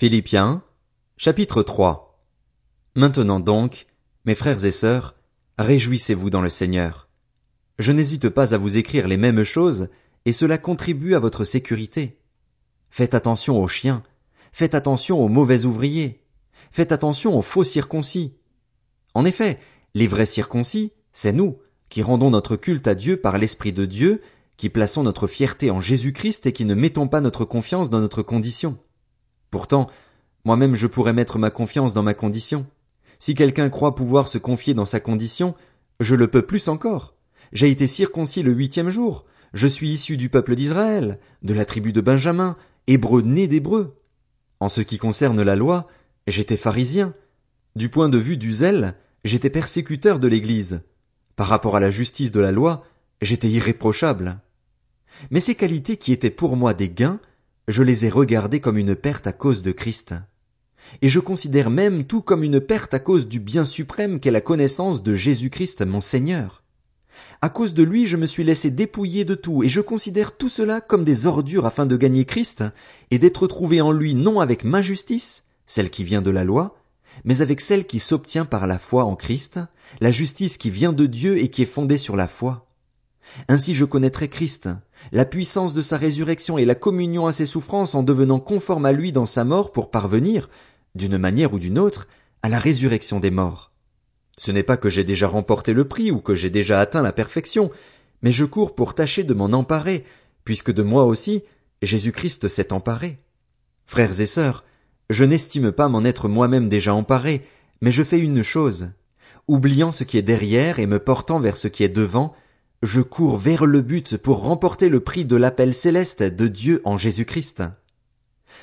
Philippiens, chapitre 3 Maintenant donc, mes frères et sœurs, réjouissez-vous dans le Seigneur. Je n'hésite pas à vous écrire les mêmes choses, et cela contribue à votre sécurité. Faites attention aux chiens, faites attention aux mauvais ouvriers, faites attention aux faux circoncis. En effet, les vrais circoncis, c'est nous, qui rendons notre culte à Dieu par l'Esprit de Dieu, qui plaçons notre fierté en Jésus-Christ et qui ne mettons pas notre confiance dans notre condition. Pourtant, moi-même je pourrais mettre ma confiance dans ma condition. Si quelqu'un croit pouvoir se confier dans sa condition, je le peux plus encore. J'ai été circoncis le huitième jour. Je suis issu du peuple d'Israël, de la tribu de Benjamin, hébreu né d'hébreu. En ce qui concerne la loi, j'étais pharisien. Du point de vue du zèle, j'étais persécuteur de l'Église. Par rapport à la justice de la loi, j'étais irréprochable. Mais ces qualités qui étaient pour moi des gains, je les ai regardées comme une perte à cause de Christ. Et je considère même tout comme une perte à cause du bien suprême qu'est la connaissance de Jésus-Christ mon Seigneur. À cause de lui, je me suis laissé dépouiller de tout, et je considère tout cela comme des ordures afin de gagner Christ, et d'être trouvé en lui non avec ma justice, celle qui vient de la loi, mais avec celle qui s'obtient par la foi en Christ, la justice qui vient de Dieu et qui est fondée sur la foi. Ainsi je connaîtrai Christ, la puissance de sa résurrection et la communion à ses souffrances en devenant conforme à lui dans sa mort pour parvenir, d'une manière ou d'une autre, à la résurrection des morts. Ce n'est pas que j'ai déjà remporté le prix ou que j'ai déjà atteint la perfection, mais je cours pour tâcher de m'en emparer, puisque de moi aussi Jésus-Christ s'est emparé. Frères et sœurs, je n'estime pas m'en être moi-même déjà emparé, mais je fais une chose. Oubliant ce qui est derrière et me portant vers ce qui est devant, je cours vers le but pour remporter le prix de l'appel céleste de Dieu en Jésus-Christ.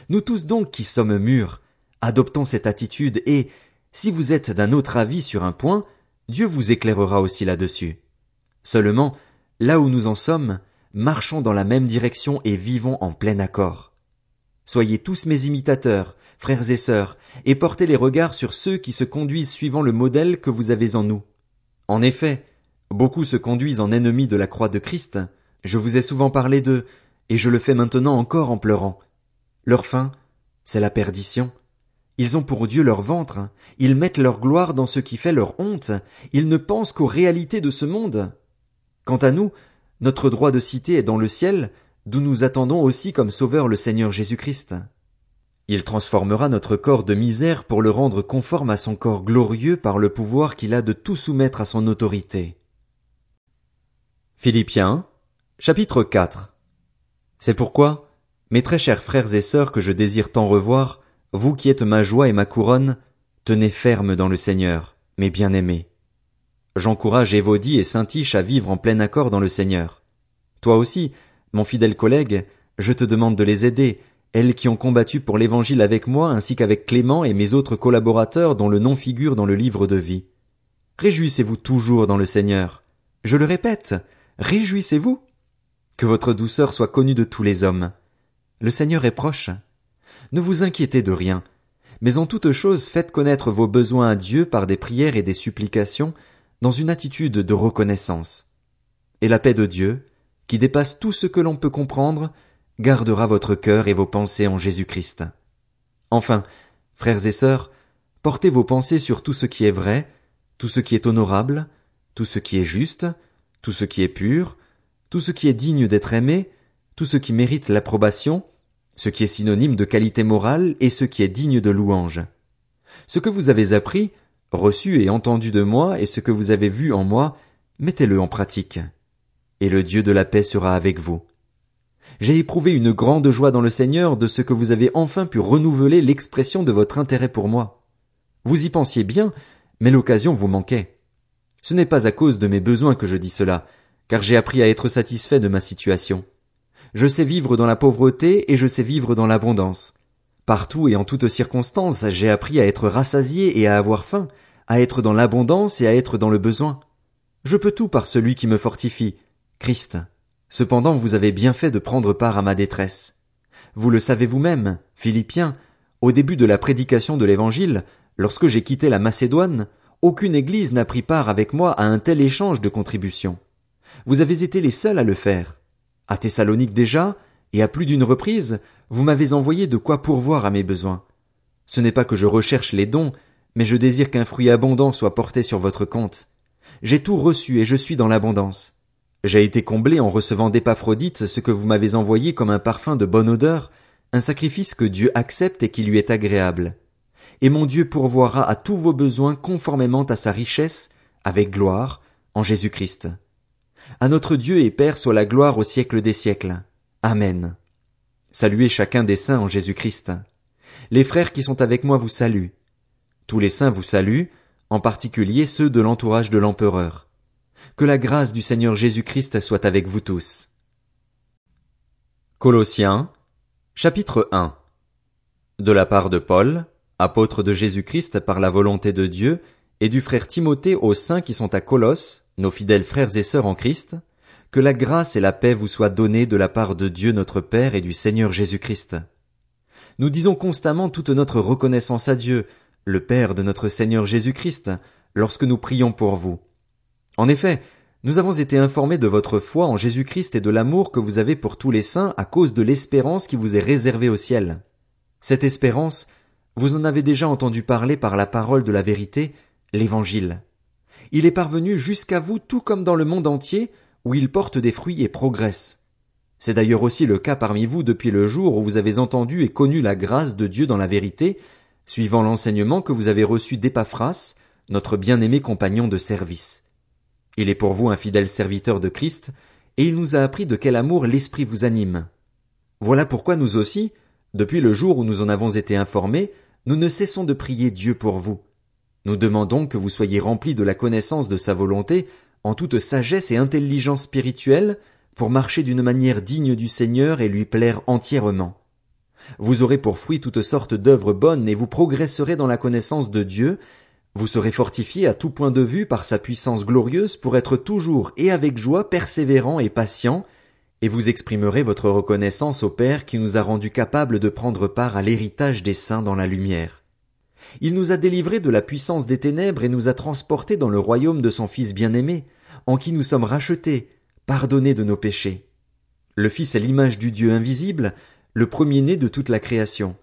Nous tous donc qui sommes mûrs, adoptons cette attitude et, si vous êtes d'un autre avis sur un point, Dieu vous éclairera aussi là-dessus. Seulement, là où nous en sommes, marchons dans la même direction et vivons en plein accord. Soyez tous mes imitateurs, frères et sœurs, et portez les regards sur ceux qui se conduisent suivant le modèle que vous avez en nous. En effet, Beaucoup se conduisent en ennemis de la croix de Christ. Je vous ai souvent parlé d'eux, et je le fais maintenant encore en pleurant. Leur fin, c'est la perdition. Ils ont pour Dieu leur ventre, ils mettent leur gloire dans ce qui fait leur honte, ils ne pensent qu'aux réalités de ce monde. Quant à nous, notre droit de cité est dans le ciel, d'où nous attendons aussi comme sauveur le Seigneur Jésus-Christ. Il transformera notre corps de misère pour le rendre conforme à son corps glorieux par le pouvoir qu'il a de tout soumettre à son autorité. Philippiens, chapitre 4 C'est pourquoi, mes très chers frères et sœurs que je désire tant revoir, vous qui êtes ma joie et ma couronne, tenez ferme dans le Seigneur, mes bien-aimés. J'encourage Évodie et Saint-Tiche à vivre en plein accord dans le Seigneur. Toi aussi, mon fidèle collègue, je te demande de les aider, elles qui ont combattu pour l'évangile avec moi ainsi qu'avec Clément et mes autres collaborateurs dont le nom figure dans le livre de vie. Réjouissez-vous toujours dans le Seigneur. Je le répète, Réjouissez-vous. Que votre douceur soit connue de tous les hommes. Le Seigneur est proche. Ne vous inquiétez de rien, mais en toute chose faites connaître vos besoins à Dieu par des prières et des supplications, dans une attitude de reconnaissance. Et la paix de Dieu, qui dépasse tout ce que l'on peut comprendre, gardera votre cœur et vos pensées en Jésus Christ. Enfin, frères et sœurs, portez vos pensées sur tout ce qui est vrai, tout ce qui est honorable, tout ce qui est juste, tout ce qui est pur, tout ce qui est digne d'être aimé, tout ce qui mérite l'approbation, ce qui est synonyme de qualité morale et ce qui est digne de louange. Ce que vous avez appris, reçu et entendu de moi et ce que vous avez vu en moi, mettez-le en pratique. Et le Dieu de la paix sera avec vous. J'ai éprouvé une grande joie dans le Seigneur de ce que vous avez enfin pu renouveler l'expression de votre intérêt pour moi. Vous y pensiez bien, mais l'occasion vous manquait. Ce n'est pas à cause de mes besoins que je dis cela, car j'ai appris à être satisfait de ma situation. Je sais vivre dans la pauvreté et je sais vivre dans l'abondance. Partout et en toutes circonstances, j'ai appris à être rassasié et à avoir faim, à être dans l'abondance et à être dans le besoin. Je peux tout par celui qui me fortifie, Christ. Cependant vous avez bien fait de prendre part à ma détresse. Vous le savez vous-même, Philippiens, au début de la prédication de l'Évangile, lorsque j'ai quitté la Macédoine, aucune église n'a pris part avec moi à un tel échange de contributions. Vous avez été les seuls à le faire. À Thessalonique déjà, et à plus d'une reprise, vous m'avez envoyé de quoi pourvoir à mes besoins. Ce n'est pas que je recherche les dons, mais je désire qu'un fruit abondant soit porté sur votre compte. J'ai tout reçu et je suis dans l'abondance. J'ai été comblé en recevant d'Épaphrodite ce que vous m'avez envoyé comme un parfum de bonne odeur, un sacrifice que Dieu accepte et qui lui est agréable. Et mon Dieu pourvoira à tous vos besoins conformément à sa richesse, avec gloire, en Jésus Christ. À notre Dieu et Père soit la gloire au siècle des siècles. Amen. Saluez chacun des saints en Jésus Christ. Les frères qui sont avec moi vous saluent. Tous les saints vous saluent, en particulier ceux de l'entourage de l'empereur. Que la grâce du Seigneur Jésus-Christ soit avec vous tous. Colossiens, chapitre 1 De la part de Paul, apôtre de Jésus-Christ par la volonté de Dieu, et du frère Timothée aux saints qui sont à Colosse, nos fidèles frères et sœurs en Christ, que la grâce et la paix vous soient données de la part de Dieu notre Père et du Seigneur Jésus-Christ. Nous disons constamment toute notre reconnaissance à Dieu, le Père de notre Seigneur Jésus-Christ, lorsque nous prions pour vous. En effet, nous avons été informés de votre foi en Jésus-Christ et de l'amour que vous avez pour tous les saints à cause de l'espérance qui vous est réservée au ciel. Cette espérance, vous en avez déjà entendu parler par la parole de la vérité, l'Évangile. Il est parvenu jusqu'à vous tout comme dans le monde entier, où il porte des fruits et progresse. C'est d'ailleurs aussi le cas parmi vous depuis le jour où vous avez entendu et connu la grâce de Dieu dans la vérité, suivant l'enseignement que vous avez reçu d'Épaphras, notre bien-aimé compagnon de service. Il est pour vous un fidèle serviteur de Christ, et il nous a appris de quel amour l'Esprit vous anime. Voilà pourquoi nous aussi, depuis le jour où nous en avons été informés, nous ne cessons de prier Dieu pour vous. Nous demandons que vous soyez remplis de la connaissance de sa volonté, en toute sagesse et intelligence spirituelle, pour marcher d'une manière digne du Seigneur et lui plaire entièrement. Vous aurez pour fruit toutes sortes d'œuvres bonnes et vous progresserez dans la connaissance de Dieu, vous serez fortifiés à tout point de vue par sa puissance glorieuse pour être toujours et avec joie persévérant et patient, et vous exprimerez votre reconnaissance au Père qui nous a rendus capables de prendre part à l'héritage des saints dans la lumière. Il nous a délivrés de la puissance des ténèbres et nous a transportés dans le royaume de son Fils bien-aimé, en qui nous sommes rachetés, pardonnés de nos péchés. Le Fils est l'image du Dieu invisible, le premier-né de toute la création.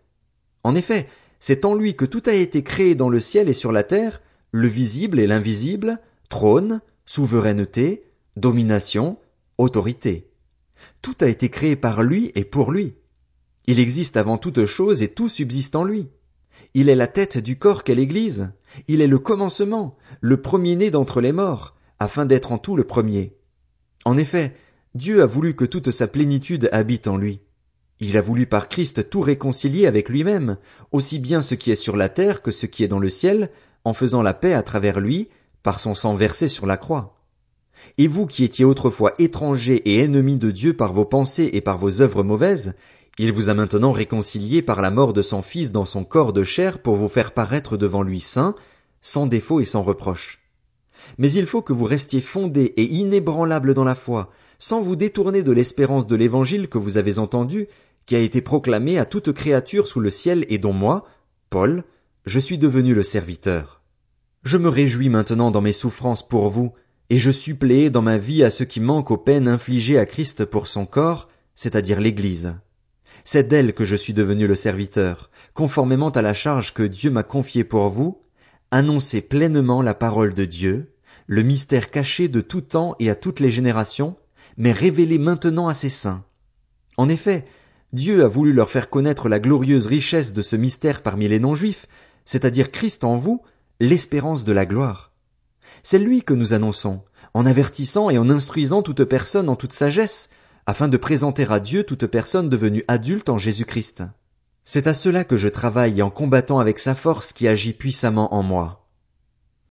En effet, c'est en lui que tout a été créé dans le ciel et sur la terre, le visible et l'invisible, trône, souveraineté, domination, autorité. Tout a été créé par lui et pour lui. Il existe avant toute chose et tout subsiste en lui. Il est la tête du corps qu'est l'Église. Il est le commencement, le premier-né d'entre les morts, afin d'être en tout le premier. En effet, Dieu a voulu que toute sa plénitude habite en lui. Il a voulu par Christ tout réconcilier avec lui-même, aussi bien ce qui est sur la terre que ce qui est dans le ciel, en faisant la paix à travers lui, par son sang versé sur la croix. Et vous qui étiez autrefois étrangers et ennemis de Dieu par vos pensées et par vos œuvres mauvaises, il vous a maintenant réconciliés par la mort de son Fils dans son corps de chair pour vous faire paraître devant lui saint, sans défaut et sans reproche. Mais il faut que vous restiez fondés et inébranlables dans la foi, sans vous détourner de l'espérance de l'évangile que vous avez entendu, qui a été proclamé à toute créature sous le ciel et dont moi, Paul, je suis devenu le serviteur. Je me réjouis maintenant dans mes souffrances pour vous, et je suppléai dans ma vie à ceux qui manquent aux peines infligées à Christ pour son corps, c'est-à-dire l'Église. C'est d'elle que je suis devenu le serviteur, conformément à la charge que Dieu m'a confiée pour vous, annoncer pleinement la parole de Dieu, le mystère caché de tout temps et à toutes les générations, mais révélé maintenant à ses saints. En effet, Dieu a voulu leur faire connaître la glorieuse richesse de ce mystère parmi les non-juifs, c'est-à-dire Christ en vous, l'espérance de la gloire. C'est lui que nous annonçons, en avertissant et en instruisant toute personne en toute sagesse, afin de présenter à Dieu toute personne devenue adulte en Jésus-Christ. C'est à cela que je travaille en combattant avec sa force qui agit puissamment en moi.